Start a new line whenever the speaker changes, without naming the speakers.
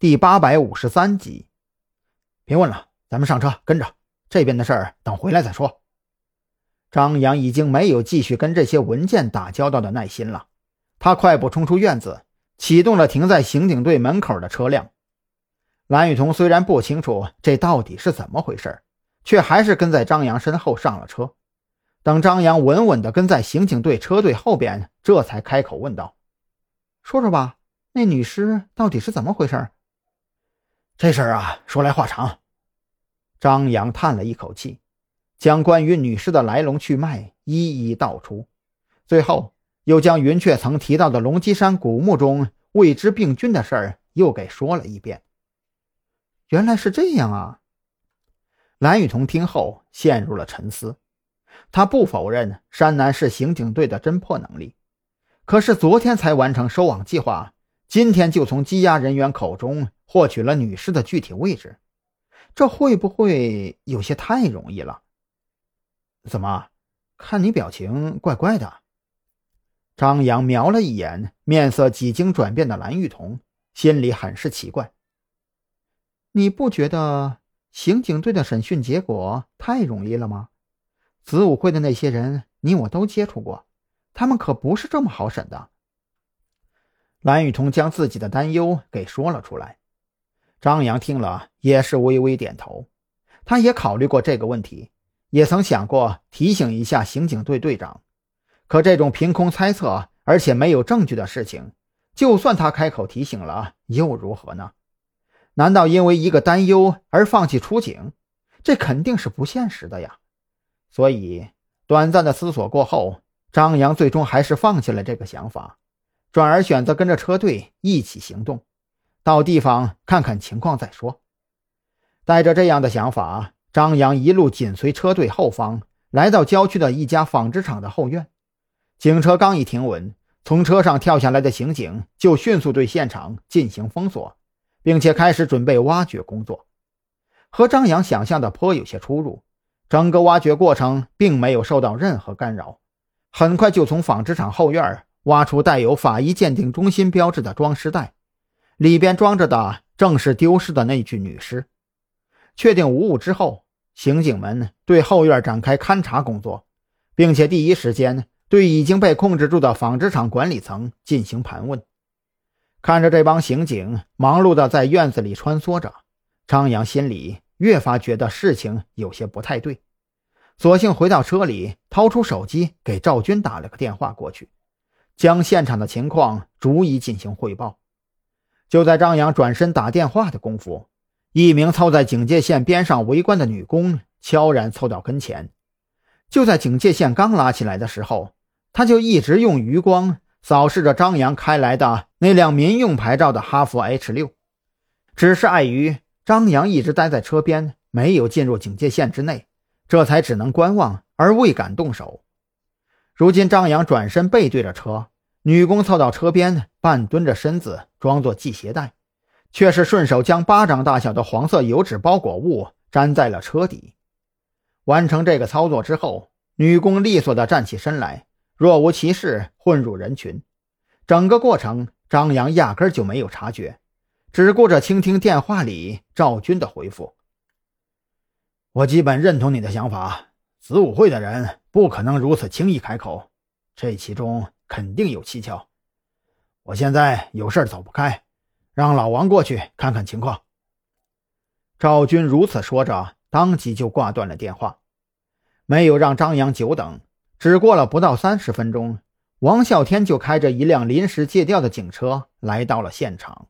第八百五十三集。别问了，咱们上车，跟着。这边的事儿等回来再说。张扬已经没有继续跟这些文件打交道的耐心了，他快步冲出院子，启动了停在刑警队门口的车辆。蓝雨桐虽然不清楚这到底是怎么回事，却还是跟在张扬身后上了车。等张扬稳稳地跟在刑警队车队后边，这才开口问道：“说说吧，那女尸到底是怎么回事？”
这事儿啊，说来话长。
张扬叹了一口气，将关于女尸的来龙去脉一一道出，最后又将云雀曾提到的龙脊山古墓中未知病菌的事儿又给说了一遍。原来是这样啊！蓝雨桐听后陷入了沉思。他不否认山南市刑警队的侦破能力，可是昨天才完成收网计划，今天就从羁押人员口中获取了女尸的具体位置，这会不会有些太容易了？怎么，看你表情怪怪的？张扬瞄了一眼面色几经转变的蓝玉彤，心里很是奇怪。你不觉得刑警队的审讯结果太容易了吗？子午会的那些人，你我都接触过，他们可不是这么好审的。蓝雨桐将自己的担忧给说了出来，张扬听了也是微微点头。他也考虑过这个问题，也曾想过提醒一下刑警队队长，可这种凭空猜测而且没有证据的事情，就算他开口提醒了，又如何呢？难道因为一个担忧而放弃出警？这肯定是不现实的呀。所以，短暂的思索过后，张扬最终还是放弃了这个想法，转而选择跟着车队一起行动，到地方看看情况再说。带着这样的想法，张扬一路紧随车队后方，来到郊区的一家纺织厂的后院。警车刚一停稳，从车上跳下来的刑警就迅速对现场进行封锁，并且开始准备挖掘工作，和张扬想象的颇有些出入。整个挖掘过程并没有受到任何干扰，很快就从纺织厂后院挖出带有法医鉴定中心标志的装尸袋，里边装着的正是丢失的那具女尸。确定无误之后，刑警们对后院展开勘查工作，并且第一时间对已经被控制住的纺织厂管理层进行盘问。看着这帮刑警忙碌地在院子里穿梭着，张扬心里。越发觉得事情有些不太对，索性回到车里，掏出手机给赵军打了个电话过去，将现场的情况逐一进行汇报。就在张扬转身打电话的功夫，一名凑在警戒线边上围观的女工悄然凑到跟前。就在警戒线刚拉起来的时候，她就一直用余光扫视着张扬开来的那辆民用牌照的哈弗 H 六，只是碍于。张扬一直待在车边，没有进入警戒线之内，这才只能观望，而未敢动手。如今张扬转身背对着车，女工凑到车边，半蹲着身子，装作系鞋带，却是顺手将巴掌大小的黄色油纸包裹物粘在了车底。完成这个操作之后，女工利索地站起身来，若无其事混入人群。整个过程，张扬压根就没有察觉。只顾着倾听电话里赵军的回复。我基本认同你的想法，子午会的人不可能如此轻易开口，这其中肯定有蹊跷。我现在有事走不开，让老王过去看看情况。赵军如此说着，当即就挂断了电话，没有让张扬久等。只过了不到三十分钟，王啸天就开着一辆临时借调的警车来到了现场。